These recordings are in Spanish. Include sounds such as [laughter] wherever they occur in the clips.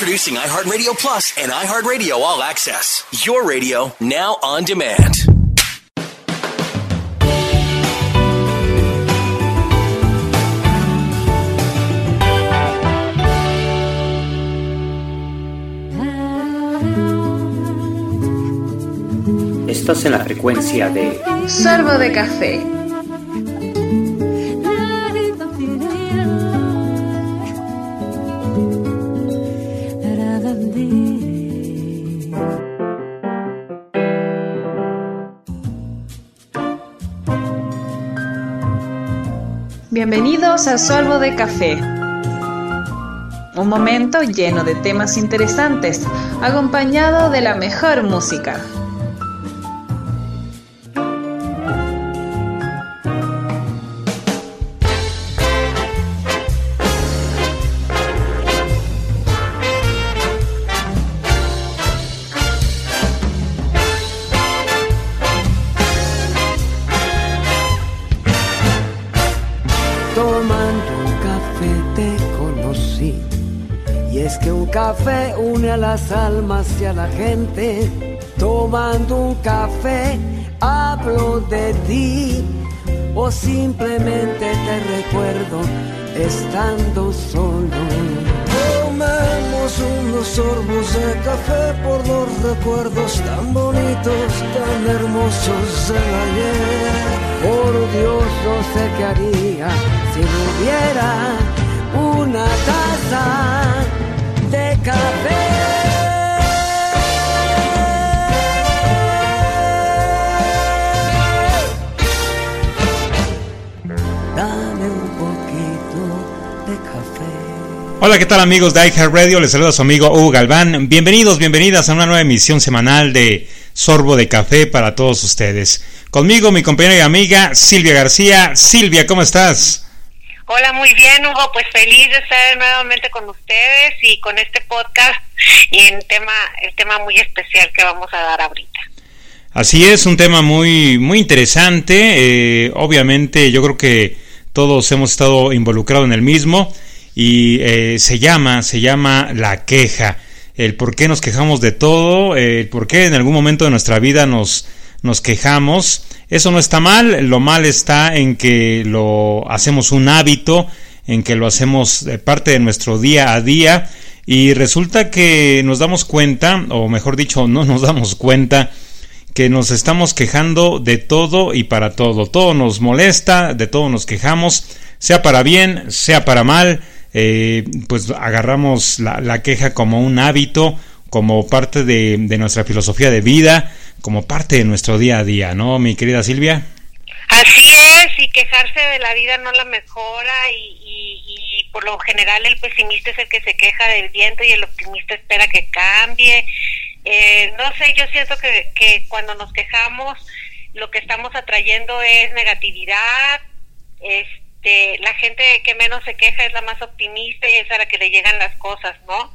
Introducing iHeartRadio Plus and iHeartRadio All Access. Your radio now on demand. Estás en la frecuencia de Sorbo de café. Bienvenidos a Sorbo de Café. Un momento lleno de temas interesantes, acompañado de la mejor música. Un café une a las almas y a la gente. Tomando un café hablo de ti. O simplemente te recuerdo estando solo. Tomemos unos sorbos de café por los recuerdos tan bonitos, tan hermosos del ayer. Por Dios, no sé qué haría si no hubiera una taza Dame un poquito de café. Hola, ¿qué tal amigos de iHeartRadio? Les saluda su amigo Hugo Galván. Bienvenidos, bienvenidas a una nueva emisión semanal de Sorbo de Café para todos ustedes. Conmigo mi compañera y amiga Silvia García. Silvia, ¿cómo estás? Hola, muy bien, Hugo. Pues feliz de estar nuevamente con ustedes y con este podcast y en tema, el tema muy especial que vamos a dar ahorita. Así es, un tema muy, muy interesante. Eh, obviamente, yo creo que todos hemos estado involucrados en el mismo y eh, se llama, se llama la queja. El por qué nos quejamos de todo, el por qué en algún momento de nuestra vida nos, nos quejamos. Eso no está mal, lo mal está en que lo hacemos un hábito, en que lo hacemos parte de nuestro día a día y resulta que nos damos cuenta, o mejor dicho, [laughs] no nos damos cuenta, que nos estamos quejando de todo y para todo. Todo nos molesta, de todo nos quejamos, sea para bien, sea para mal, eh, pues agarramos la, queja como un hábito, como parte de, nuestra filosofía de vida, como parte de nuestro día a día, ¿no, mi querida Silvia? Así es, y quejarse de la vida no la mejora y, y, y por lo general el pesimista es el que se queja del viento y el optimista espera que cambie. Eh, no sé, yo siento que, que cuando nos quejamos lo que estamos atrayendo es negatividad, este, la gente que menos se queja es la más optimista y es a la que le llegan las cosas, ¿no?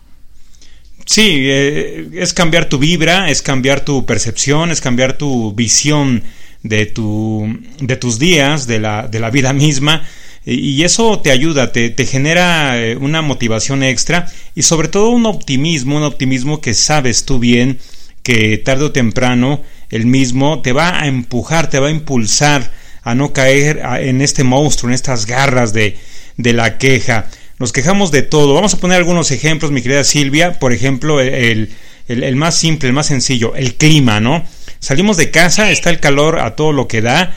Sí, eh, es cambiar tu vibra, es cambiar tu percepción, es cambiar tu visión de, tu, de tus días, de la, de la vida [laughs] misma. Y eso te ayuda, te, te, genera eh, una motivación extra y sobre todo un optimismo, un optimismo que sabes tú bien que tarde o temprano el mismo te va a empujar, te va a impulsar a no caer en este monstruo, en estas garras de, de la queja. Nos quejamos de todo. Vamos a poner algunos ejemplos, mi querida Silvia. Por ejemplo, el, el, el más simple, el más sencillo, el clima, ¿no? Salimos de casa, está el calor a todo lo que da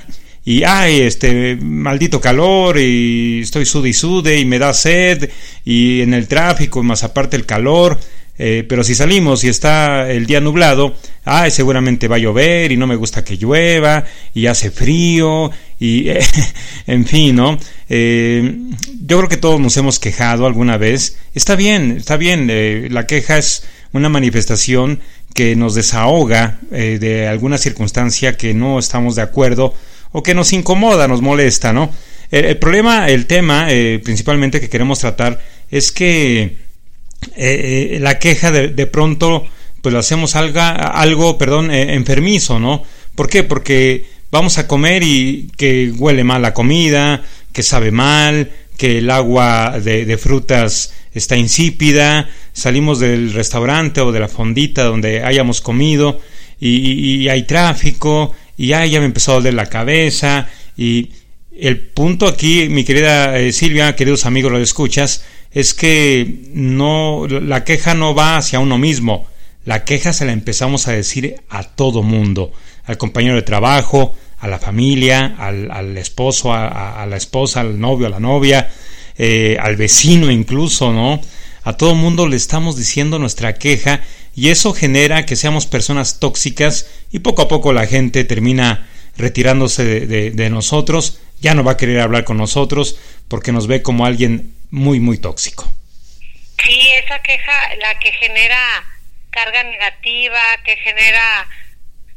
y ay, este maldito calor y estoy sude y sude y me da sed y en el tráfico más aparte el calor, eh, pero si salimos y está el día nublado, ay, seguramente va a llover y no me gusta que llueva y hace frío y eh, [laughs] en fin, ¿no? Eh, yo creo que todos nos hemos quejado alguna vez. Está bien, está bien, eh, la queja es una manifestación que nos desahoga de alguna circunstancia que no estamos de acuerdo o que nos incomoda, nos molesta, ¿no? El, el problema, el tema eh, principalmente que queremos tratar es que eh, la queja de, pronto pues lo hacemos algo, algo perdón, eh, enfermizo, ¿no? ¿Por qué? Porque vamos a comer y que huele mal la comida, que sabe mal, que el agua de, frutas está insípida, salimos del restaurante o de la fondita donde hayamos comido y, hay tráfico y ya, ya me empezó a doler la cabeza. Y el punto aquí, mi querida eh, Silvia, queridos amigos, lo escuchas, es que no, la queja no va hacia uno mismo, la queja se la empezamos a decir a todo mundo, al compañero de trabajo, a la familia, al, esposo, a, la esposa, al novio, a la novia, eh, al vecino incluso, ¿no? A todo mundo le estamos diciendo nuestra queja y eso genera que seamos personas tóxicas y poco a poco la gente termina retirándose de nosotros ya no va a querer hablar con nosotros porque nos ve como alguien muy, muy tóxico. Sí, esa queja, la que genera carga negativa, que genera,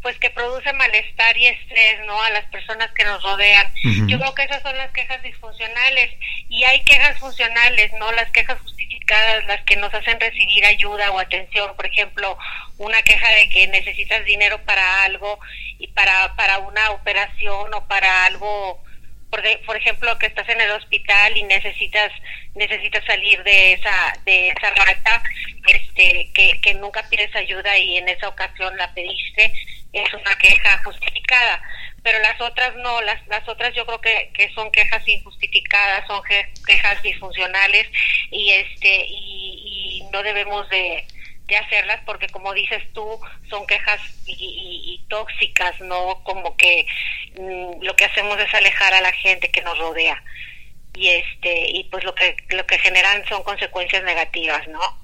pues que produce malestar y estrés, ¿no? A las personas que nos rodean. Yo creo que esas son las quejas disfuncionales y hay quejas funcionales, ¿no? Las quejas justificadas, las que nos hacen recibir ayuda o atención. Por ejemplo, una queja de que necesitas dinero para algo y para, para una operación o para algo por, ejemplo, que estás en el hospital y necesitas necesitas salir de esa de esa rata, este, que, que nunca pides ayuda y en esa ocasión la pediste, es una queja justificada. Pero las otras no, las, las otras yo creo que, que son quejas injustificadas, son quejas disfuncionales y este y, no debemos de, de hacerlas porque como dices tú son quejas y, tóxicas no como que mm, lo que hacemos es alejar a la gente que nos rodea y este y pues lo que lo que generan son consecuencias negativas no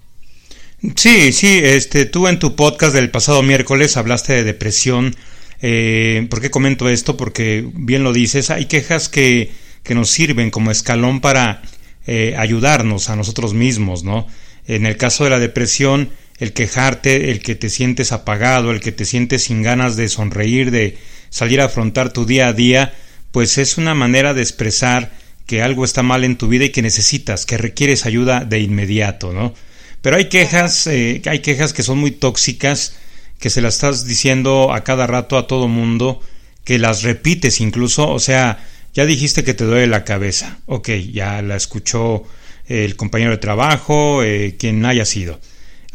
sí sí este tú en tu podcast del pasado miércoles hablaste de depresión eh, ¿por qué comento esto? porque bien lo dices hay quejas que que nos sirven como escalón para eh, ayudarnos a nosotros mismos no en el caso de la depresión el quejarte, el que te sientes apagado, el que te sientes sin ganas de sonreír, de salir a afrontar tu día a día, pues es una manera de expresar que algo está mal en tu vida y que necesitas, que requieres ayuda de inmediato, ¿no? Pero hay quejas, eh, hay quejas que son muy tóxicas, que se las estás diciendo a cada rato a todo mundo, que las repites incluso, o sea, ya dijiste que te duele la cabeza, ok, ya la escuchó el compañero de trabajo, eh, quien haya sido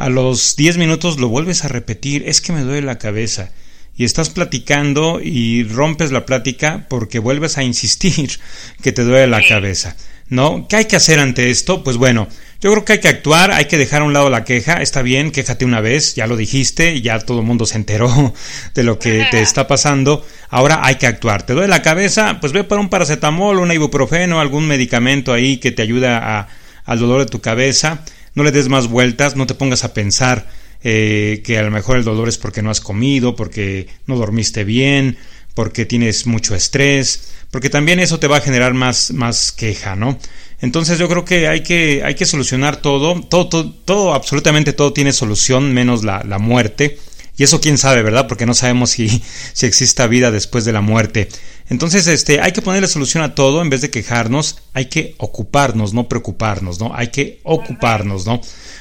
a los 10 minutos lo vuelves a repetir, es que me duele la cabeza. Y estás platicando y rompes la plática porque vuelves a insistir [laughs] que te duele la cabeza. ¿No? ¿Qué hay que hacer ante esto? Pues bueno, yo creo que hay que actuar, hay que dejar a un lado la queja, está bien, quéjate una vez, ya lo dijiste, ya todo el mundo se enteró [laughs] de lo que te [laughs] está pasando, ahora hay que actuar. ¿Te duele la cabeza? Pues ve por un paracetamol, un ibuprofeno, algún medicamento ahí que te ayude a, al dolor de tu cabeza no le des más vueltas, no te pongas a pensar eh, que a lo mejor el dolor es porque no has comido, porque no dormiste bien, porque tienes mucho estrés, porque también eso te va a generar más, más queja, ¿no? Entonces yo creo que hay que, hay que solucionar todo, todo, todo, todo, absolutamente todo tiene solución, menos la, la muerte. Y eso quién sabe, ¿verdad? Porque no sabemos si, [laughs] si exista vida después de la muerte. Entonces, este, hay que ponerle solución a todo en vez de quejarnos, hay que ocuparnos, no preocuparnos, ¿no? Hay que ocuparnos, ¿no?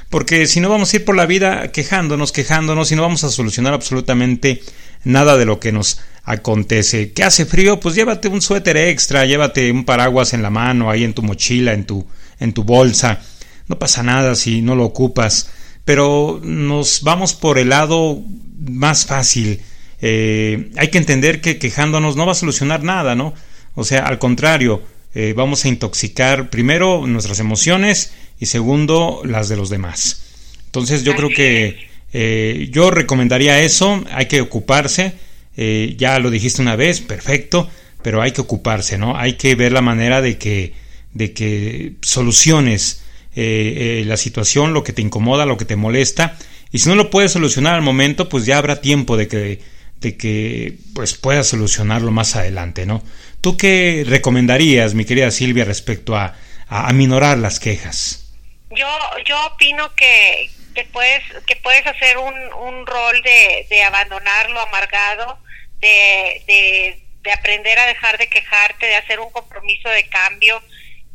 Porque si no vamos a ir por la vida quejándonos, quejándonos y no vamos a solucionar absolutamente nada de lo que nos acontece. ¿Qué hace frío? Pues llévate un suéter extra, llévate un paraguas en la mano, ahí en tu mochila, en tu, en tu bolsa. No pasa nada si no lo ocupas. Pero nos vamos por el lado más fácil eh, hay que entender que quejándonos no va a solucionar nada, ¿no? O sea, al contrario, eh, vamos a intoxicar primero nuestras emociones y segundo las de los demás. Entonces yo creo que eh, yo recomendaría eso, hay que ocuparse, ya lo dijiste una vez, perfecto, pero hay que ocuparse, ¿no? Hay que ver la manera de que, de que soluciones la situación, lo que te incomoda, lo que te molesta, y si no lo puedes solucionar al momento, pues ya habrá tiempo de que de que pues puedas solucionarlo más adelante, ¿no? ¿Tú qué recomendarías, mi querida Silvia, respecto a, a minorar las quejas? Yo, yo opino que, que puedes, que puedes hacer un, un rol de, de abandonar lo amargado, de, de, de aprender a dejar de quejarte, de hacer un compromiso de cambio,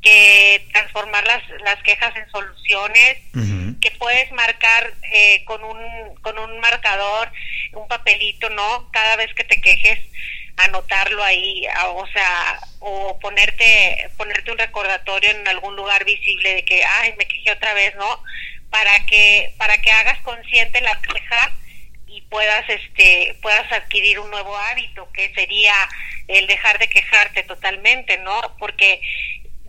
que transformar las, las quejas en soluciones, que puedes marcar eh, con, un, con un marcador, un papelito, ¿no? Cada vez que te quejes, anotarlo ahí, o sea, o ponerte ponerte un recordatorio en algún lugar visible de que ay, me quejé otra vez, ¿no? Para que para que hagas consciente la queja y puedas este puedas adquirir un nuevo hábito que sería el dejar de quejarte totalmente, ¿no? Porque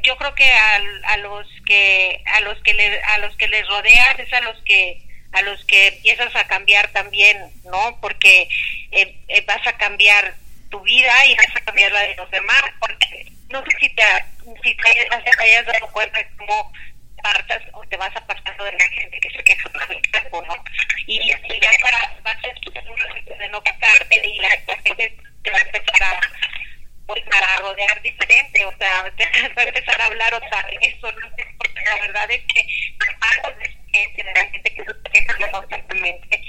yo creo que a, a los que a los que le, a los que les rodeas es a los que a los que empiezas a cambiar también, ¿no? Porque eh, eh, vas a cambiar tu vida y vas a cambiar la de los demás, no sé si te, si te, hayas dado cuenta de cómo apartas o te vas apartando de la gente que se queja del cuerpo, ¿no? Y, y ya para, vas a de no quejarte y la, gente te va a empezar a pues rodear diferente, o sea, [laughs] va a empezar a hablar otra vez, eso no la verdad es que algo de gente, de la gente que se queja constantemente,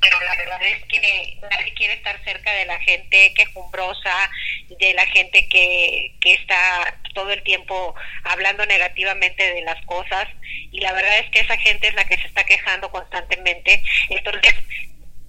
pero la verdad es que nadie quiere estar cerca de la gente quejumbrosa, de la gente que, que está todo el tiempo hablando negativamente de las cosas, y la verdad es que esa gente es la que se está quejando constantemente, entonces,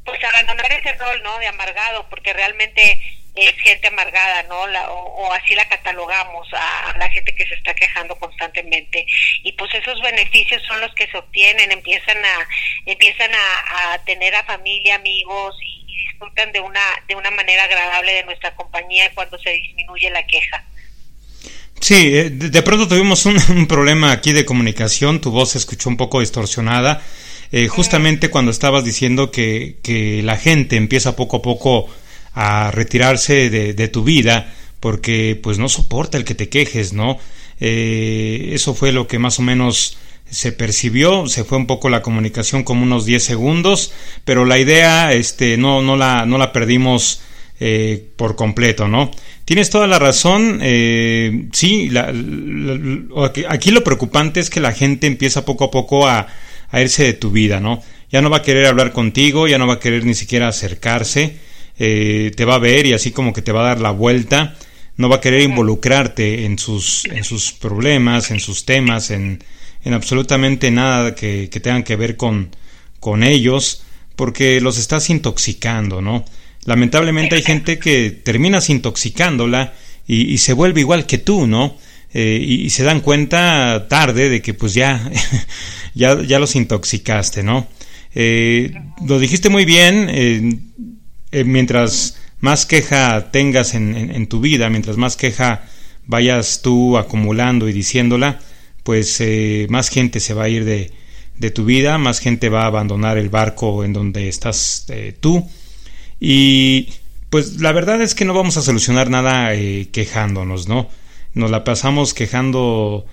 pues abandonar ese rol, ¿no?, de amargado, porque realmente es gente amargada, ¿no? La, o, así la catalogamos a, la gente que se está quejando constantemente. Y pues esos beneficios son los que se obtienen, empiezan a empiezan a, tener a familia, amigos y, disfrutan de una de una manera agradable de nuestra compañía cuando se disminuye la queja. Sí, eh, de pronto tuvimos [laughs] un, problema aquí de comunicación, tu voz se escuchó un poco distorsionada, eh, justamente cuando estabas diciendo que, que la gente empieza poco a poco a retirarse de, tu vida porque pues no soporta el que te quejes, ¿no? Eh, eso fue lo que más o menos se percibió, se fue un poco la comunicación como unos 10 segundos, pero la idea este, no, no, la, no la perdimos eh, por completo, ¿no? Tienes toda la razón, eh, sí, aquí lo preocupante es que la gente empieza poco a poco a, a irse de tu vida, ¿no? Ya no va a querer hablar contigo, ya no va a querer ni siquiera acercarse, eh, te va a ver y así como que te va a dar la vuelta, no va a querer involucrarte en sus, en sus problemas, en sus temas, en, en absolutamente nada que, que tengan que ver con, con ellos, porque los estás intoxicando, ¿no? Lamentablemente hay gente que terminas intoxicándola y, se vuelve igual que tú, ¿no? Eh, y, se dan cuenta tarde de que pues ya, [laughs] ya, ya los intoxicaste, ¿no? Eh, lo dijiste muy bien, eh, mientras más queja tengas en, tu vida, mientras más queja vayas tú acumulando y diciéndola, pues más gente se va a ir de, tu vida, más gente va a abandonar el barco en donde estás tú. Y pues la verdad es que no vamos a solucionar nada quejándonos, ¿no? Nos la pasamos quejando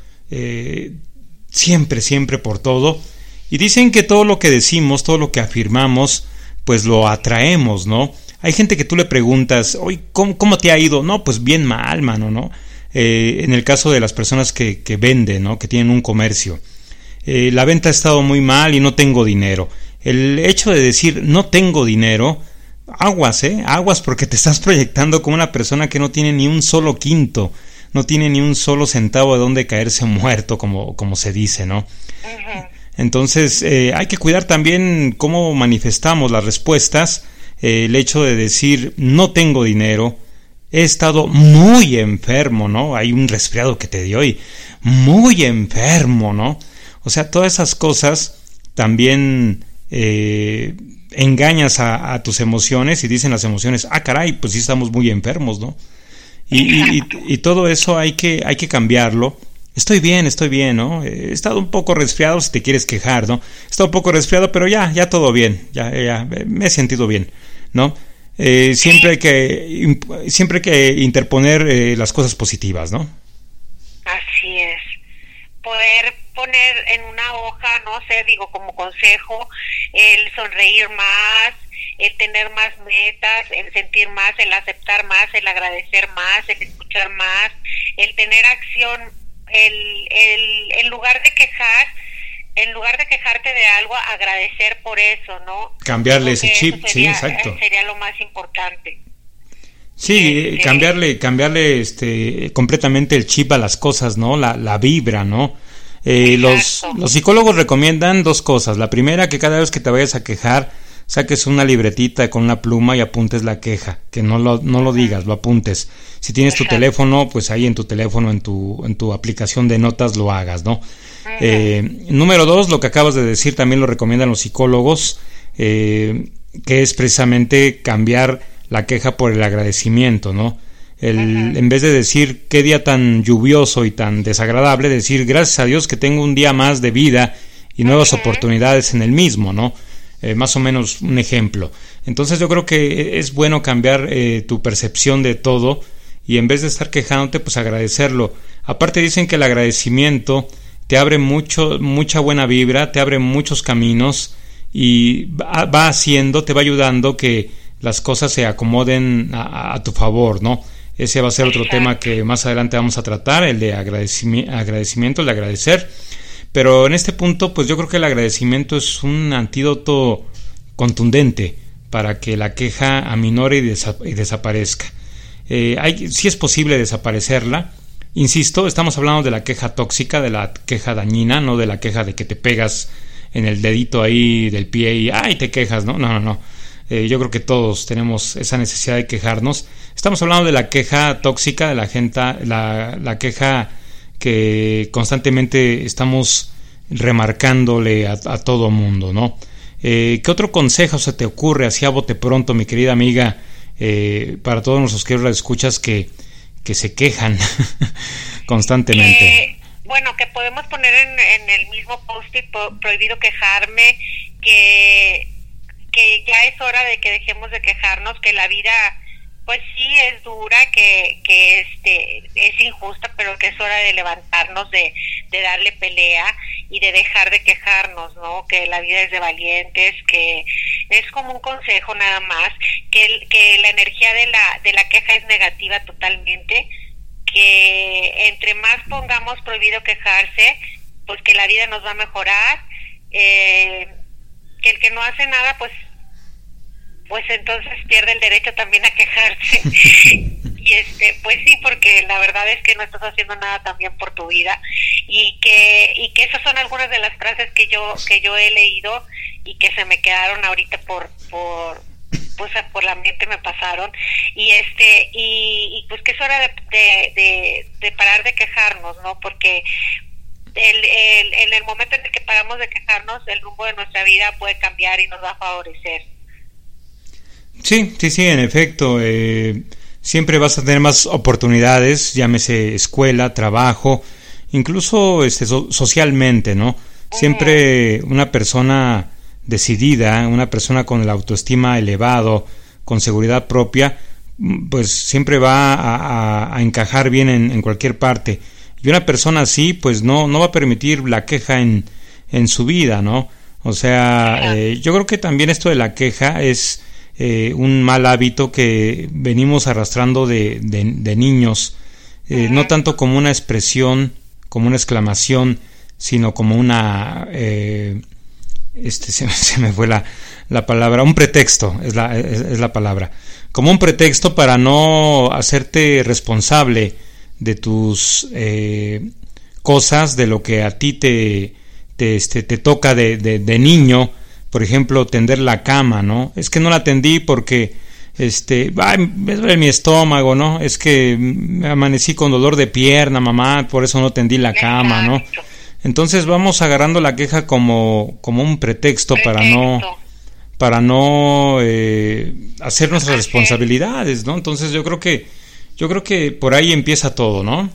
siempre, siempre por todo. Y dicen que todo lo que decimos, todo lo que afirmamos, pues lo atraemos, ¿no? Hay gente que tú le preguntas, oye, ¿cómo, te ha ido? No, pues bien mal, mano, ¿no? Eh, en el caso de las personas que, que venden, ¿no? Que tienen un comercio. Eh, la venta ha estado muy mal y no tengo dinero. El hecho de decir no tengo dinero, aguas, ¿eh? Aguas porque te estás proyectando como una persona que no tiene ni un solo quinto, no tiene ni un solo centavo de donde caerse muerto, como, como se dice, ¿no? Entonces, eh, hay que cuidar también cómo manifestamos las respuestas. Eh, el hecho de decir, no tengo dinero, he estado muy enfermo, ¿no? Hay un resfriado que te dio y muy enfermo, ¿no? O sea, todas esas cosas también eh, engañas a, tus emociones y dicen las emociones, ah, caray, pues sí estamos muy enfermos, ¿no? Y, y todo eso hay que, hay que cambiarlo Estoy bien, estoy bien, ¿no? He estado un poco resfriado si te quieres quejar, ¿no? He estado un poco resfriado, pero ya, ya todo bien, ya, ya, me he sentido bien, ¿no? Eh, siempre hay que siempre hay que interponer eh, las cosas positivas, ¿no? Así es. Poder poner en una hoja, no sé, digo como consejo, el sonreír más, el tener más metas, el sentir más, el aceptar más, el agradecer más, el escuchar más, el tener acción el, el, en lugar de quejar, en lugar de quejarte de algo, agradecer por eso, ¿no? Cambiarle ese chip, sí, exacto. Sería lo más importante. Sí, este, cambiarle, cambiarle este, completamente el chip a las cosas, ¿no? La, la vibra, ¿no? Eh, los, los psicólogos recomiendan dos cosas. La primera, que cada vez que te vayas a quejar, saques una libretita con una pluma y apuntes la queja, que no lo, no lo digas, lo apuntes. Si tienes tu teléfono, pues ahí en tu teléfono, en tu, en tu aplicación de notas lo hagas, ¿no? Eh, número dos, lo que acabas de decir también lo recomiendan los psicólogos, eh, que es precisamente cambiar la queja por el agradecimiento, ¿no? El, en vez de decir qué día tan lluvioso y tan desagradable, decir gracias a Dios que tengo un día más de vida y nuevas oportunidades en el mismo, ¿no? Eh, más o menos un ejemplo. Entonces yo creo que es bueno cambiar eh, tu percepción de todo y en vez de estar quejándote, pues agradecerlo. Aparte dicen que el agradecimiento te abre mucho, mucha buena vibra, te abre muchos caminos y va, haciendo, te va ayudando que las cosas se acomoden a, tu favor, ¿no? Ese va a ser otro tema que más adelante vamos a tratar, el de agradecimiento, el de agradecer. Pero en este punto, pues yo creo que el agradecimiento es un antídoto contundente para que la queja aminore y, desaparezca. Eh, hay, sí es posible desaparecerla. Insisto, estamos hablando de la queja tóxica, de la queja dañina, no de la queja de que te pegas en el dedito ahí del pie y ¡ay! te quejas, ¿no? No, no, no. Eh, yo creo que todos tenemos esa necesidad de quejarnos. Estamos hablando de la queja tóxica, de la gente, la, la queja que constantemente estamos remarcándole a, todo mundo, ¿no? Eh, ¿Qué otro consejo se te ocurre así a bote pronto, mi querida amiga, eh, para todos nuestros que escuchas que, que se quejan [laughs] constantemente? bueno, que podemos poner en, el mismo post-it prohibido quejarme, que, que ya es hora de que dejemos de quejarnos, que la vida pues sí es dura, que, que este es injusta, pero que es hora de levantarnos, de, de darle pelea y de dejar de quejarnos, ¿no? Que la vida es de valientes, que es como un consejo nada más, que, que la energía de la, de la queja es negativa totalmente, que entre más pongamos prohibido quejarse, pues que la vida nos va a mejorar, eh, que el que no hace nada, pues pues entonces pierde el derecho también a quejarse. [laughs] y este, pues sí, porque la verdad es que no estás haciendo nada también por tu vida. Y que y que esas son algunas de las frases que yo que yo he leído y que se me quedaron ahorita por por pues por la mente me pasaron. Y este y, pues que es hora de, de, parar de quejarnos no porque el, el, en el momento en el que paramos de quejarnos el rumbo de nuestra vida puede cambiar y nos va a favorecer Sí, sí, sí, en efecto. Eh, siempre vas a tener más oportunidades, llámese escuela, trabajo, incluso este, socialmente, ¿no? Siempre una persona decidida, una persona con la autoestima elevado, con seguridad propia, pues siempre va a, encajar bien en, cualquier parte. Y una persona así, pues no, no va a permitir la queja en, en su vida, ¿no? O sea, eh, yo creo que también esto de la queja es eh, un mal hábito que venimos arrastrando de, de, niños, eh, no tanto como una expresión, como una exclamación, sino como una... Este, [laughs] se, me fue la, la, palabra, un pretexto es la, es, la palabra, como un pretexto para no hacerte responsable de tus cosas, de lo que a ti te, te, este, te toca de, de niño, por ejemplo, tender la cama, ¿no? Es que no la tendí porque, este, ay, duele mi estómago, ¿no? Es que me amanecí con dolor de pierna, mamá, por eso no tendí la cama, ¿no? Entonces vamos agarrando la queja como, como un pretexto, para no para no eh, hacer nuestras responsabilidades, ¿no? Entonces yo creo que yo creo que por ahí empieza todo, ¿no?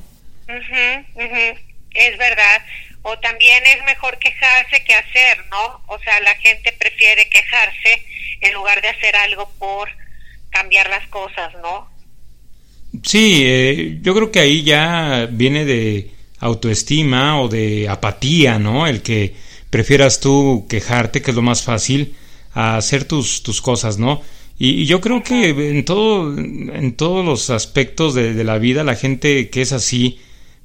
Es verdad o también es mejor quejarse que hacer, ¿no? O sea, la gente prefiere quejarse en lugar de hacer algo por cambiar las cosas, ¿no? Sí, eh, yo creo que ahí ya viene de autoestima o de apatía, ¿no? El que prefieras tú quejarte, que es lo más fácil, a hacer tus, tus cosas, ¿no? Y, yo creo que en todo, en todos los aspectos de, de, la vida, la gente que es así,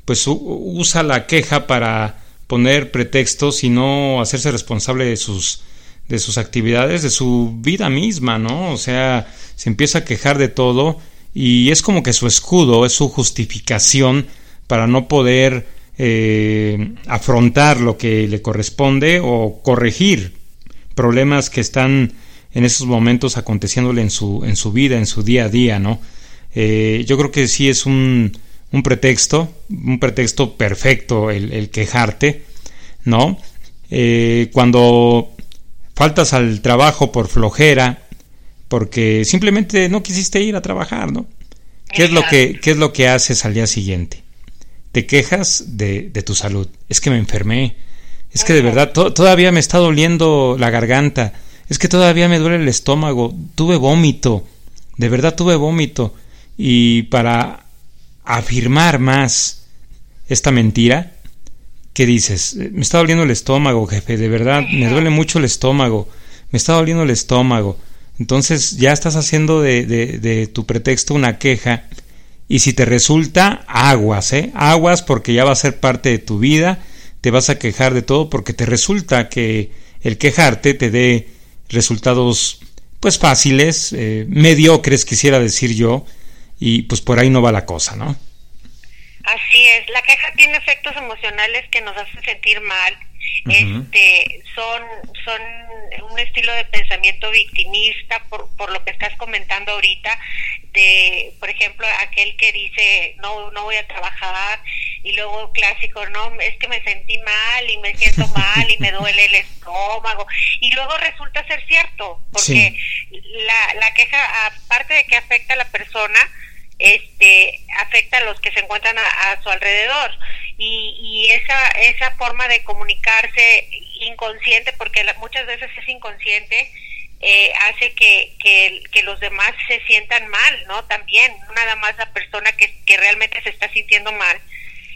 pues usa la queja para poner pretextos y no hacerse responsable de sus de sus actividades, de su vida misma, ¿no? O sea, se empieza a quejar de todo y es como que su escudo, es su justificación para no poder eh, afrontar lo que le corresponde o corregir problemas que están en esos momentos aconteciéndole en su, en su vida, en su día a día, ¿no? Eh, yo creo que sí es un, un pretexto, un pretexto perfecto el, quejarte, ¿no? Eh, cuando faltas al trabajo por flojera, porque simplemente no quisiste ir a trabajar, ¿no? ¿Qué es lo que, qué es lo que haces al día siguiente? Te quejas de, de tu salud. Es que me enfermé. Es que de verdad todavía me está doliendo la garganta. Es que todavía me duele el estómago. Tuve vómito. De verdad tuve vómito. Y para afirmar más esta mentira, ¿qué dices? Me está doliendo el estómago, jefe, de verdad, me duele mucho el estómago, me está doliendo el estómago. Entonces ya estás haciendo de, de, tu pretexto una queja y si te resulta, aguas, ¿eh? Aguas porque ya va a ser parte de tu vida, te vas a quejar de todo porque te resulta que el quejarte te dé resultados pues fáciles, eh, mediocres quisiera decir yo, y pues por ahí no va la cosa, ¿no? Así es, la queja tiene efectos emocionales que nos hacen sentir mal, este, son, son un estilo de pensamiento victimista por, por lo que estás comentando ahorita, de, por ejemplo, aquel que dice, no, no voy a trabajar, y luego clásico, no, es que me sentí mal y me siento [laughs] mal y me duele el estómago, y luego resulta ser cierto, porque la, la queja, aparte de que afecta a la persona, este afecta a los que se encuentran a, su alrededor y, y, esa esa forma de comunicarse inconsciente porque muchas veces es inconsciente eh, hace que, que, que, los demás se sientan mal no también nada más la persona que, que realmente se está sintiendo mal.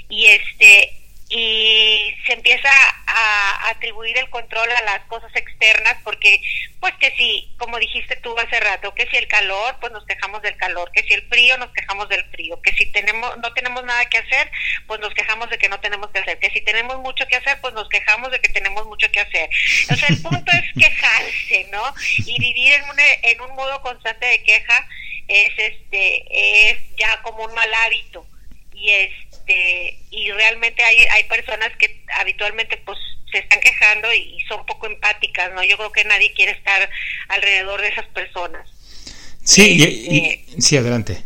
Y este y se empieza a atribuir el control a las cosas externas porque pues que si como dijiste tú hace rato que si el calor pues nos quejamos del calor que si el frío nos quejamos del frío que si tenemos no tenemos nada que hacer pues nos quejamos de que no tenemos que hacer que si tenemos mucho que hacer pues nos quejamos de que tenemos mucho que hacer. O sea el punto es quejarse no y vivir en un en un modo constante de queja es este es ya como un mal hábito. Y es este, y realmente hay, hay personas que habitualmente pues se están quejando y, son poco empáticas, ¿no? Yo creo que nadie quiere estar alrededor de esas personas. Sí, y, este, sí, adelante.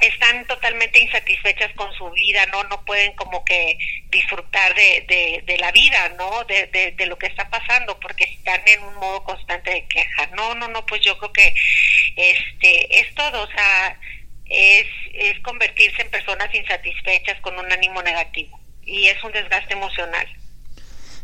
Están totalmente insatisfechas con su vida, ¿no? No pueden como que disfrutar de, de, la vida, ¿no? De, de, de, lo que está pasando, porque están en un modo constante de queja. No, no, no, pues yo creo que este es todo, o sea, es, es convertirse en personas insatisfechas con un ánimo negativo y es un desgaste emocional.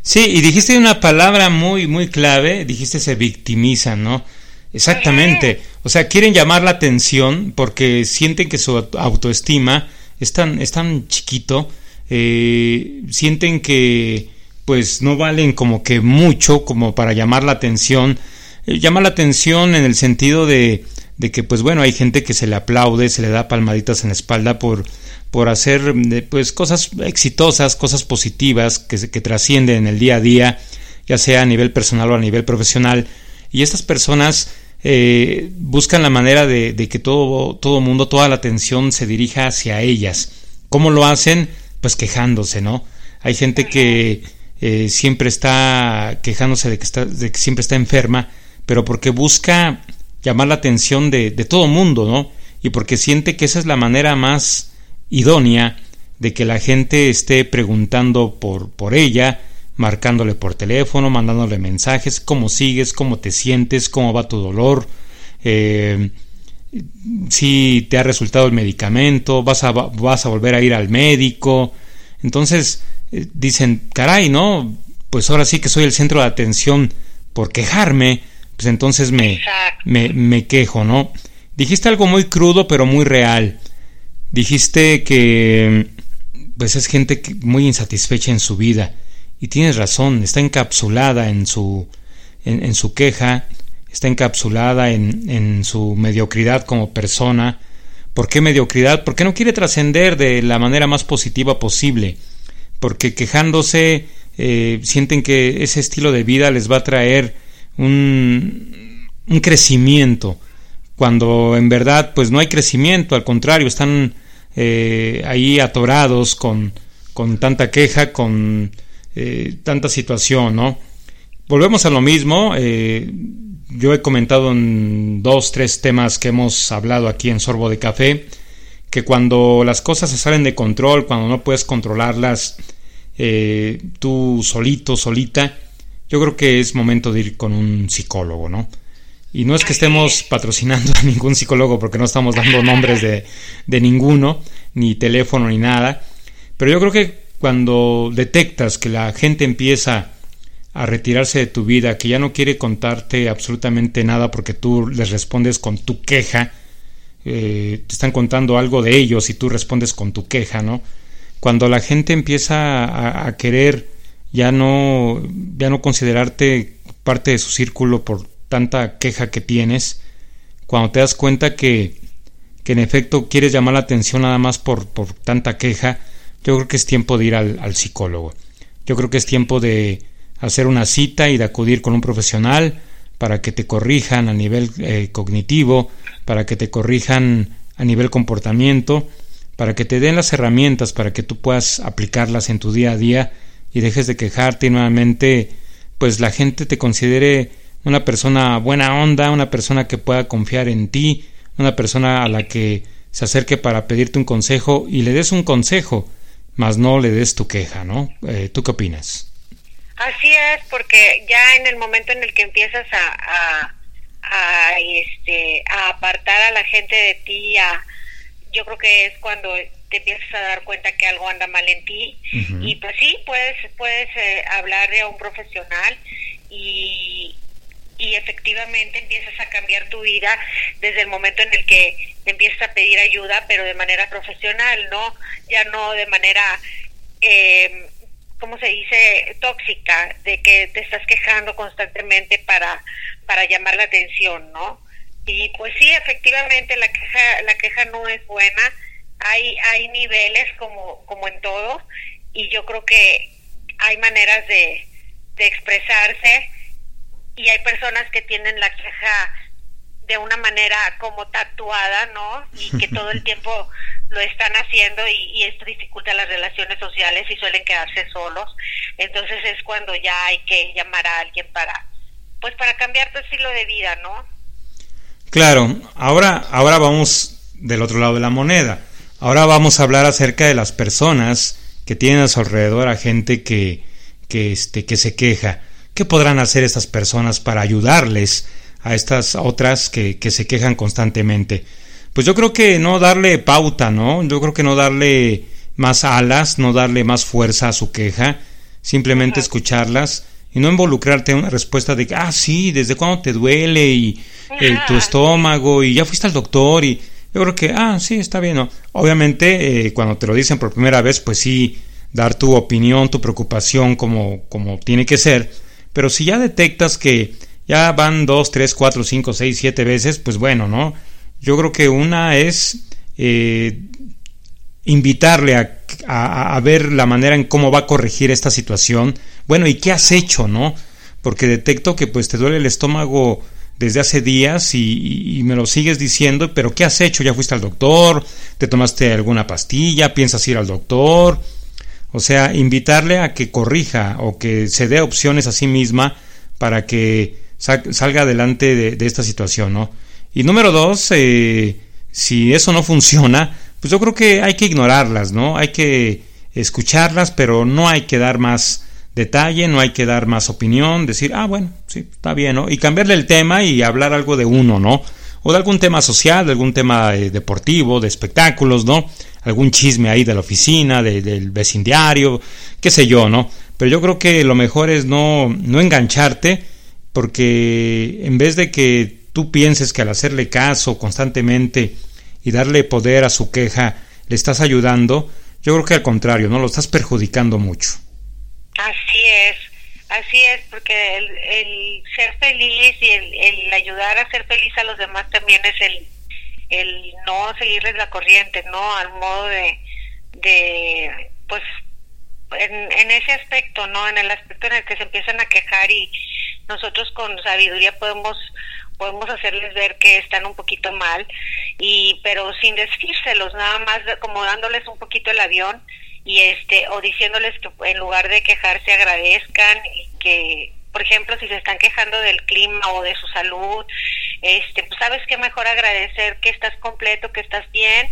Sí, y dijiste una palabra muy, muy clave, dijiste se victimizan, ¿no? Exactamente. O sea, quieren llamar la atención porque sienten que su autoestima es tan, es tan chiquito, eh, sienten que pues no valen como que mucho como para llamar la atención. Eh, llama la atención en el sentido de de que pues bueno, hay gente que se le aplaude, se le da palmaditas en la espalda por, por hacer pues cosas exitosas, cosas positivas que, que trascienden en el día a día, ya sea a nivel personal o a nivel profesional. Y estas personas eh, buscan la manera de, que todo, todo mundo, toda la atención se dirija hacia ellas. ¿Cómo lo hacen? Pues quejándose, ¿no? Hay gente que eh, siempre está quejándose de que, está, de que siempre está enferma, pero porque busca llamar la atención de, todo mundo, ¿no? Y porque siente que esa es la manera más idónea de que la gente esté preguntando por, por ella, marcándole por teléfono, mandándole mensajes, cómo sigues, cómo te sientes, cómo va tu dolor, eh, si te ha resultado el medicamento, vas a, vas a volver a ir al médico. Entonces eh, dicen, caray, ¿no? Pues ahora sí que soy el centro de atención por quejarme pues entonces me, me, quejo, ¿no? Dijiste algo muy crudo pero muy real. Dijiste que pues es gente muy insatisfecha en su vida. Y tienes razón, está encapsulada en su, en, su queja, está encapsulada en, en, su mediocridad como persona. ¿Por qué mediocridad? Porque no quiere trascender de la manera más positiva posible. Porque quejándose eh, sienten que ese estilo de vida les va a traer un, un crecimiento, cuando en verdad pues no hay crecimiento, al contrario, están eh, ahí atorados con, con tanta queja, con eh, tanta situación, ¿no? Volvemos a lo mismo, eh, yo he comentado en dos, tres temas que hemos hablado aquí en Sorbo de Café, que cuando las cosas se salen de control, cuando no puedes controlarlas tú solito, solita, yo creo que es momento de ir con un psicólogo, ¿no? Y no es que estemos patrocinando [laughs] a ningún psicólogo porque no estamos dando nombres de, de ninguno, ni teléfono, ni nada, pero yo creo que cuando detectas que la gente empieza a retirarse de tu vida, que ya no quiere contarte absolutamente nada porque tú les respondes con tu queja, eh, te están contando algo de ellos y tú respondes con tu queja, ¿no? Cuando la gente empieza a, querer ya no, ya no considerarte parte de su círculo por tanta queja que tienes, cuando te das cuenta que, que en efecto quieres llamar la atención nada más por, por tanta queja, yo creo que es tiempo de ir al, psicólogo. Yo creo que es tiempo de, hacer una cita y de acudir con un profesional para que te corrijan a nivel eh, cognitivo, para que te corrijan a nivel comportamiento, para que te den las herramientas para que tú puedas aplicarlas en tu día a día y dejes de quejarte y nuevamente pues la gente te considere una persona buena onda, una persona que pueda confiar en ti, una persona a la que se acerque para pedirte un consejo y le des un consejo, mas no le des tu queja, ¿no? Eh, ¿Tú qué opinas? Así es, porque ya en el momento en el que empiezas a, a, este, a apartar a la gente de ti, a, yo creo que es cuando te empiezas a dar cuenta que algo anda mal en ti y pues sí, puedes, puedes eh, hablarle a un profesional y, y efectivamente empiezas a cambiar tu vida desde el momento en el que te empiezas a pedir ayuda, pero de manera profesional, ¿no? Ya no de manera... Eh, ¿cómo se dice?, tóxica, de que te estás quejando constantemente para, para llamar la atención, ¿no? Y pues sí, efectivamente la queja, la queja no es buena, hay, hay niveles como, como en todo, y yo creo que hay maneras de, de expresarse, y hay personas que tienen la queja de una manera como tatuada, ¿no? Y que todo el [laughs] tiempo lo están haciendo y, esto dificulta las relaciones sociales y suelen quedarse solos. Entonces es cuando ya hay que llamar a alguien para, pues para cambiar tu estilo de vida, ¿no? Claro, ahora, ahora vamos del otro lado de la moneda. Ahora vamos a hablar acerca de las personas que tienen a su alrededor a gente que, que, este, que se queja. ¿Qué podrán hacer estas personas para ayudarles a estas otras que, que se quejan constantemente? pues yo creo que no darle pauta, ¿no? Yo creo que no darle más alas, no darle más fuerza a su queja, simplemente escucharlas y no involucrarte en una respuesta de que, ah, sí, ¿desde cuándo te duele? Y tu estómago, y ya fuiste al doctor, y yo creo que, ah, sí, está bien, ¿no? Obviamente, eh, cuando te lo dicen por primera vez, pues sí, dar tu opinión, tu preocupación como, como tiene que ser, pero si ya detectas que ya van dos, tres, cuatro, cinco, seis, siete veces, pues bueno, ¿no? Yo creo que una es eh, invitarle a, ver la manera en cómo va a corregir esta situación. Bueno, ¿y qué has hecho, no? Porque detecto que pues te duele el estómago desde hace días y, me lo sigues diciendo, pero ¿qué has hecho? ¿Ya fuiste al doctor? ¿Te tomaste alguna pastilla? ¿Piensas ir al doctor? O sea, invitarle a que corrija o que se dé opciones a sí misma para que salga adelante de, de esta situación, ¿no? Y número dos, eh, si eso no funciona, pues yo creo que hay que ignorarlas, ¿no? Hay que escucharlas, pero no hay que dar más detalle, no hay que dar más opinión, decir, ah, bueno, sí, está bien, ¿no? Y cambiarle el tema y hablar algo de uno, ¿no? O de algún tema social, de algún tema eh, deportivo, de espectáculos, ¿no? Algún chisme ahí de la oficina, del vecindario, qué sé yo, ¿no? Pero yo creo que lo mejor es no, no engancharte, porque en vez de que tú pienses que al hacerle caso constantemente y darle poder a su queja le estás ayudando, yo creo que al contrario, ¿no? Lo estás perjudicando mucho. Así es, así es, porque el, ser feliz y el, ayudar a ser feliz a los demás también es el, el no seguirles la corriente, ¿no? Al modo de, de pues, en, en ese aspecto, ¿no? En el aspecto en el que se empiezan a quejar y nosotros con sabiduría podemos podemos hacerles ver que están un poquito mal y pero sin decírselos nada más como dándoles un poquito el avión y este o diciéndoles que en lugar de quejarse agradezcan y que por ejemplo, si se están quejando del clima o de su salud, este, pues sabes que mejor agradecer que estás completo, que estás bien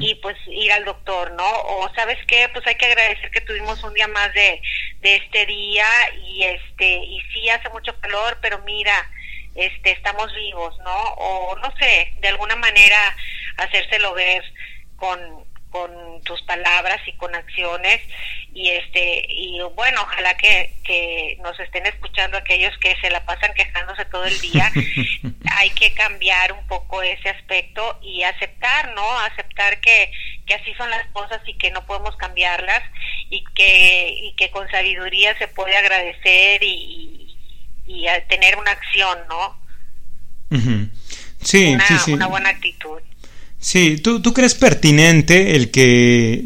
y pues ir al doctor, ¿no? O sabes qué, pues hay que agradecer que tuvimos un día más de, de este día y este y sí hace mucho calor, pero mira, este estamos vivos, ¿no? O no sé, de alguna manera hacérselo ver con con tus palabras y con acciones. Y este y bueno ojalá que, que nos estén escuchando aquellos que se la pasan quejándose todo el día. [laughs] Hay que cambiar un poco ese aspecto y aceptar no aceptar que, que así son las cosas y que no podemos cambiarlas y que y que con sabiduría se puede agradecer y, y, tener una acción no sí sí sí. una buena actitud Sí, ¿tú, tú crees pertinente el que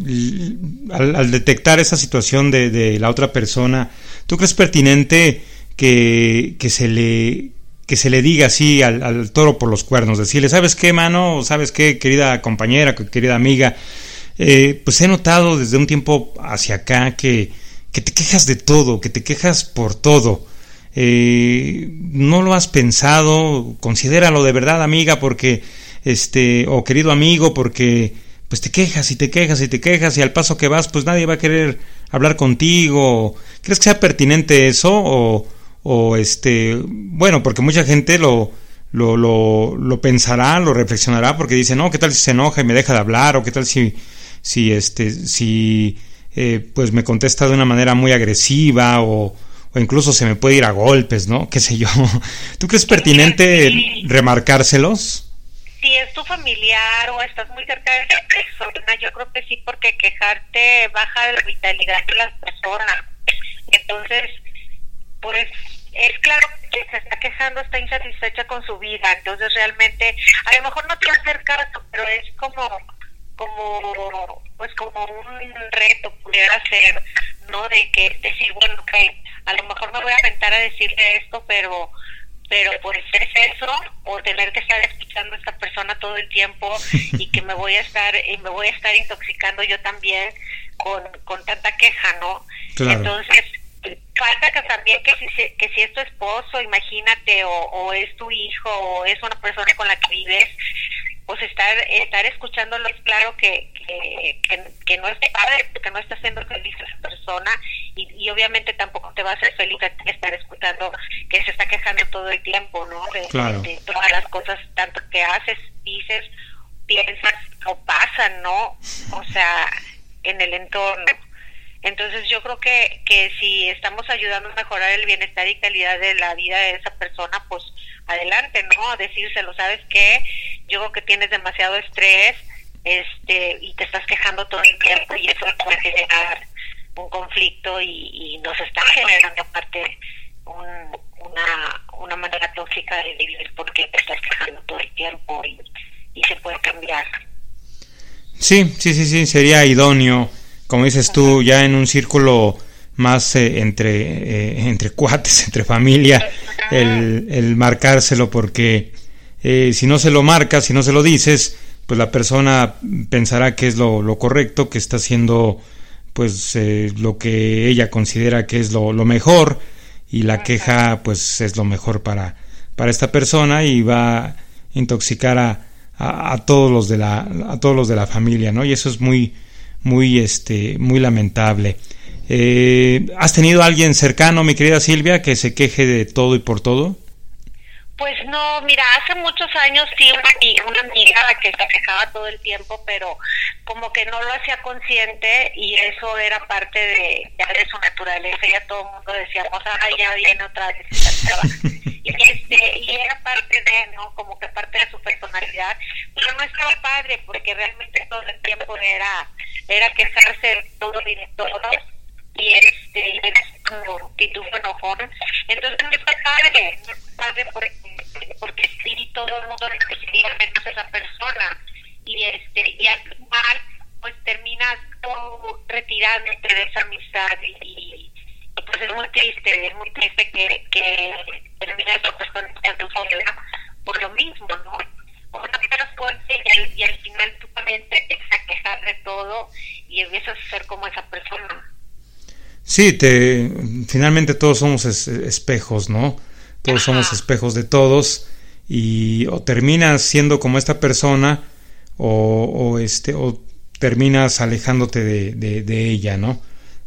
al, detectar esa situación de, de, la otra persona, ¿tú crees pertinente que, que se le que se le diga así al, toro por los cuernos, decirle, ¿sabes qué, mano? ¿Sabes qué, querida compañera, querida amiga? Eh, pues he notado desde un tiempo hacia acá que, que te quejas de todo, que te quejas por todo. Eh, no lo has pensado, considéralo de verdad, amiga, porque este, o querido amigo, porque pues te quejas y te quejas y te quejas y al paso que vas, pues nadie va a querer hablar contigo. ¿Crees que sea pertinente eso? O, o este, bueno, porque mucha gente lo, lo, lo, lo, pensará, lo reflexionará, porque dice, no, ¿qué tal si se enoja y me deja de hablar? O qué tal si, si este, si, eh, pues me contesta de una manera muy agresiva o, o incluso se me puede ir a golpes, ¿no? ¿Qué sé yo? [laughs] ¿Tú crees pertinente remarcárselos? Si es tu familiar o estás muy cerca de esa persona, yo creo que sí, porque quejarte baja la vitalidad de las personas. Entonces, pues es claro que se está quejando, está insatisfecha con su vida, entonces realmente, a lo mejor no te va a pero es como, como, pues como un reto pudiera ser, ¿no? De que decir, bueno, que a lo mejor me voy a aventar a decirle esto, pero pero pues es eso o tener que estar escuchando a esta persona todo el tiempo [laughs] y que me voy a estar y me voy a estar intoxicando yo también con, con tanta queja no entonces falta que también que si que si es tu esposo imagínate o, o es tu hijo o es una persona con la que vives pues estar estar escuchándolo es claro que, que, que, no es padre que no está haciendo feliz a esa persona y, y, obviamente tampoco te va a hacer feliz estar escuchando que se quejando todo el tiempo no de, todas las cosas tanto que haces dices piensas o pasan no o sea en el entorno entonces yo creo que, que si estamos ayudando a mejorar el bienestar y calidad de la vida de esa persona, pues adelante, ¿no? Decírselo, ¿sabes qué? Yo creo que tienes demasiado estrés este y te estás quejando todo el tiempo y eso puede generar un conflicto y, nos está generando aparte una, una manera tóxica de vivir porque te estás quejando todo el tiempo y, y se puede cambiar. Sí, sí, sí, sí, sería idóneo. Como dices tú, ya en un círculo más eh, entre, eh, entre [laughs] cuates, entre familia, el, el marcárselo, porque eh, si no se lo marcas, si no se lo dices, pues la persona pensará que es lo, lo correcto, que está haciendo pues lo que ella considera que es lo, lo mejor y la queja pues es lo mejor para, para esta persona y va a intoxicar a, a, a, todos los de la a todos los de la familia no y eso es muy muy, este, muy lamentable. Eh, ¿Has tenido alguien cercano, mi querida Silvia, que se queje de todo y por todo? Pues no, mira, hace muchos años sí una amiga, una amiga que se quejaba todo el tiempo, pero como que no lo hacía consciente y eso era parte de, de su naturaleza. Ya todo el mundo decíamos, ah, ya viene otra vez. y, este, y era parte de, ¿no? Como que parte de su personalidad. Pero no estaba padre porque realmente todo el tiempo era era quejarse todo y de todos y este como actitud entonces no está padre está padre porque, porque sí todo el mundo le menos a esa persona. Y este y al final pues terminas todo retirándote de esa amistad y, pues es muy triste es muy triste que, que termine esa persona en soledad por lo mismo no una fuerte y al, y al final tu también te empiezas a quejar de todo y empiezas a ser como esa persona. Sí, te, finalmente todos somos espejos, ¿no? Todos somos espejos de todos y o terminas siendo como esta persona o, este o terminas alejándote de, de, ella, ¿no?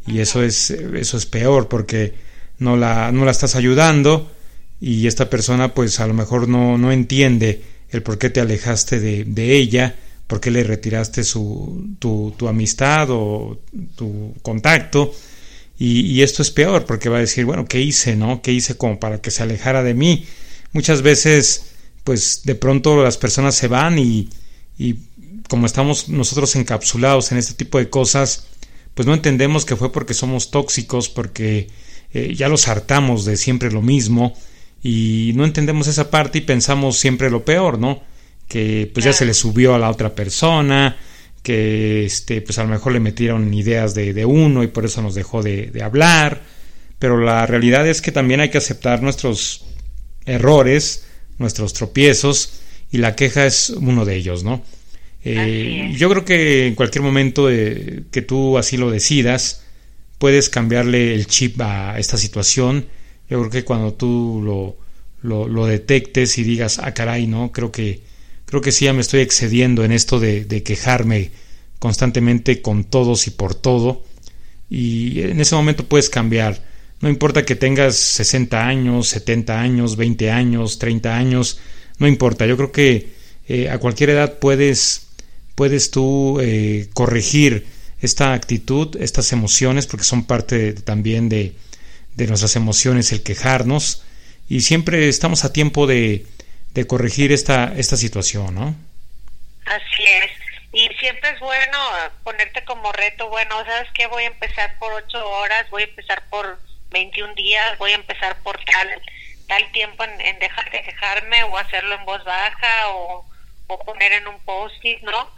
Y eso es eso es peor porque no la no la estás ayudando y esta persona pues a lo mejor no no entiende el por qué te alejaste de, de ella, por qué le retiraste su tu, tu amistad o tu contacto y, esto es peor porque va a decir, bueno, ¿qué hice, no? ¿Qué hice como para que se alejara de mí? Muchas veces, pues de pronto las personas se van y, y como estamos nosotros encapsulados en este tipo de cosas, pues no entendemos que fue porque somos tóxicos, porque eh, ya los hartamos de siempre lo mismo y no entendemos esa parte y pensamos siempre lo peor, ¿no? Que pues ya se le subió a la otra persona, que este, pues a lo mejor le metieron ideas de, uno y por eso nos dejó de, hablar, pero la realidad es que también hay que aceptar nuestros errores, nuestros tropiezos, y la queja es uno de ellos, ¿no? Eh, yo creo que en cualquier momento que tú así lo decidas, puedes cambiarle el chip a esta situación. Yo creo que cuando tú lo, lo, lo detectes y digas, ah, caray, ¿no? Creo que creo que sí ya me estoy excediendo en esto de, quejarme constantemente con todos y por todo. Y en ese momento puedes cambiar. No importa que tengas 60 años, 70 años, 20 años, 30 años, no importa. Yo creo que eh, a cualquier edad puedes, puedes tú eh, corregir esta actitud, estas emociones, porque son parte también de, de nuestras emociones el quejarnos. Y siempre estamos a tiempo de, de corregir esta, esta situación, ¿no? Así es. Y siempre es bueno ponerte como reto, bueno, ¿sabes qué? Voy a empezar por ocho horas, voy a empezar por 21 días, voy a empezar por tal, tal tiempo en, dejar de quejarme o hacerlo en voz baja o, poner en un post-it, ¿no?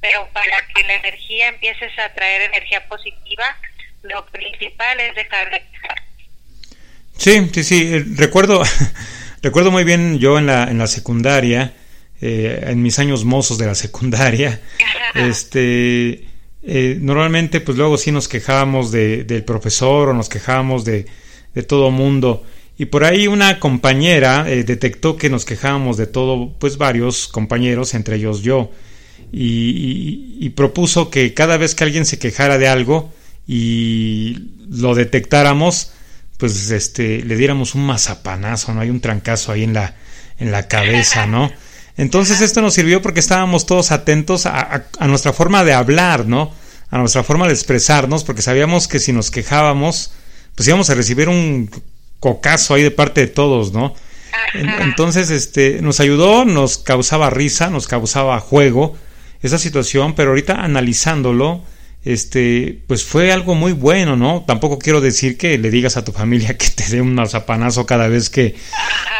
Pero para que la energía empieces a traer energía positiva, lo principal es dejar de quejar. Sí, sí, sí. Eh, recuerdo, [laughs] Recuerdo muy bien yo en la, en la secundaria, eh, en mis años mozos de la secundaria, este, eh, normalmente pues luego sí nos quejábamos de, del profesor o nos quejábamos de, de todo mundo. Y por ahí una compañera eh, detectó que nos quejábamos de todo, pues varios compañeros, entre ellos yo, y, y, propuso que cada vez que alguien se quejara de algo y lo detectáramos, pues este le diéramos un mazapanazo, no hay un trancazo ahí en la en la cabeza, ¿no? [laughs] Entonces esto nos sirvió porque estábamos todos atentos a, nuestra forma de hablar, ¿no? A nuestra forma de expresarnos, porque sabíamos que si nos quejábamos, pues íbamos a recibir un cocazo ahí de parte de todos, ¿no? Entonces, este, nos ayudó, nos causaba risa, nos causaba juego esa situación, pero ahorita analizándolo, este, pues fue algo muy bueno, ¿no? Tampoco quiero decir que le digas a tu familia [laughs] que te dé un zapanazo cada vez que,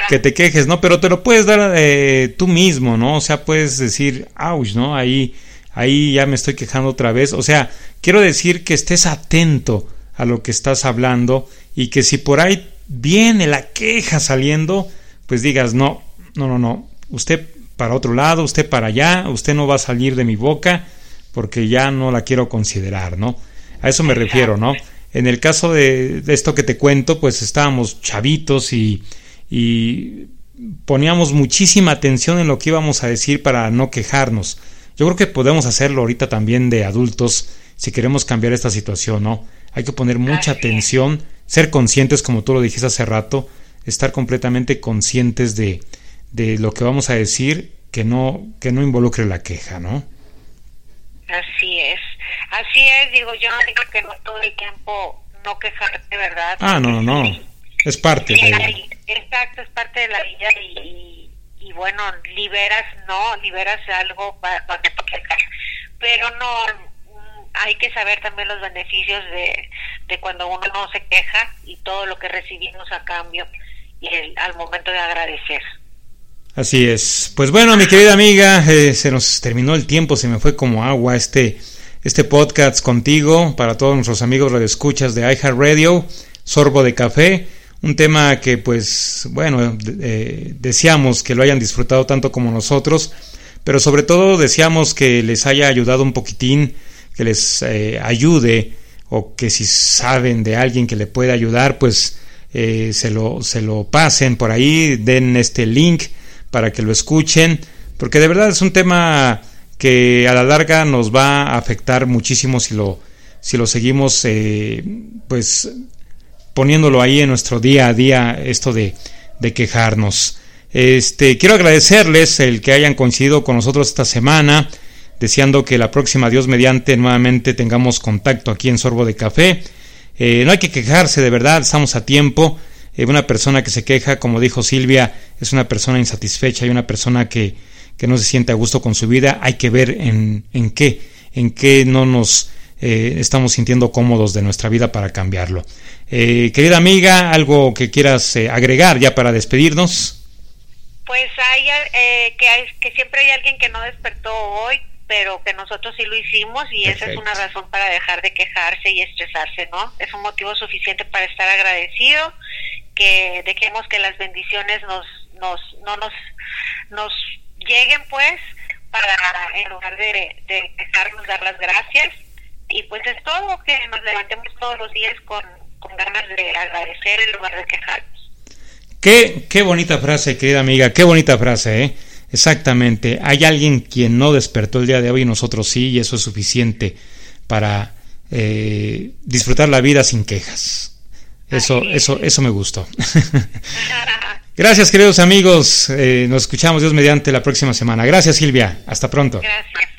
que te quejes, ¿no? Pero te lo puedes dar eh, tú mismo, ¿no? O sea, puedes decir, ouch, ¿no? Ahí, ahí ya me estoy quejando otra vez. O sea, quiero decir que estés atento a lo que estás hablando y que si por ahí viene la queja saliendo, pues digas, no, no, no, no, usted para otro lado, usted para allá, usted no va a salir de mi boca porque ya no la quiero considerar, ¿no? A eso me refiero, ¿no? En el caso de, esto que te cuento, pues estábamos chavitos y, y poníamos muchísima atención en lo que íbamos a decir para no quejarnos. Yo creo que podemos hacerlo ahorita también de adultos si queremos cambiar esta situación, ¿no? Hay que poner mucha atención, ser conscientes, como tú lo dijiste hace rato, estar completamente conscientes de, de lo que vamos a decir que no, que no involucre la queja, ¿no? Así es, así es, digo, yo no digo que no todo el tiempo no quejarte, ¿verdad? Ah, no, no, no, es parte de... Exacto, es parte de la vida y, y, bueno, liberas, no, liberas algo para, para quejar, pero no, mm, hay que saber también los beneficios de, de cuando uno no se queja y todo lo que recibimos a cambio y el, al momento de agradecer. Así es. Pues bueno, mi querida amiga, eh, se nos terminó el tiempo, se me fue como agua este, este podcast contigo para todos nuestros amigos radioescuchas de iHeartRadio, Sorbo de Café, un tema que pues bueno, eh, deseamos que lo hayan disfrutado tanto como nosotros, pero sobre todo deseamos que les haya ayudado un poquitín, que les eh, ayude o que si saben de alguien que le puede ayudar, pues eh, se, lo, se lo pasen por ahí, den este link para que lo escuchen, porque de verdad es un tema que a la larga nos va a afectar muchísimo si lo, si lo seguimos eh, pues poniéndolo ahí en nuestro día a día, esto de, de quejarnos. Este, quiero agradecerles el que hayan coincidido con nosotros esta semana, deseando que la próxima Dios mediante nuevamente tengamos contacto aquí en Sorbo de Café. Eh, no hay que quejarse, de verdad, estamos a tiempo. Eh, una persona que se queja, como dijo Silvia, es una persona insatisfecha y una persona que, que no se siente a gusto con su vida. Hay que ver en, en qué, en qué no nos eh, estamos sintiendo cómodos de nuestra vida para cambiarlo. querida amiga, algo que quieras agregar ya para despedirnos. Pues hay eh, que, hay, que siempre hay alguien que no despertó hoy, pero que nosotros sí lo hicimos y esa es una razón para dejar de quejarse y estresarse, ¿no? Es un motivo suficiente para estar agradecido, que dejemos que las bendiciones nos, nos, no nos, nos lleguen, pues, para en lugar de, de quejarnos, dar las gracias. Y pues es todo, que nos levantemos todos los días con, con ganas de agradecer en lugar de quejarnos. Qué, qué bonita frase, querida amiga, qué bonita frase, ¿eh? Exactamente. Hay alguien quien no despertó el día de hoy y nosotros sí, y eso es suficiente para eh, disfrutar la vida sin quejas. Eso, eso, eso me gustó. [laughs] Gracias, queridos amigos. Eh, nos escuchamos Dios mediante la próxima semana. Gracias, Silvia. Hasta pronto. Gracias.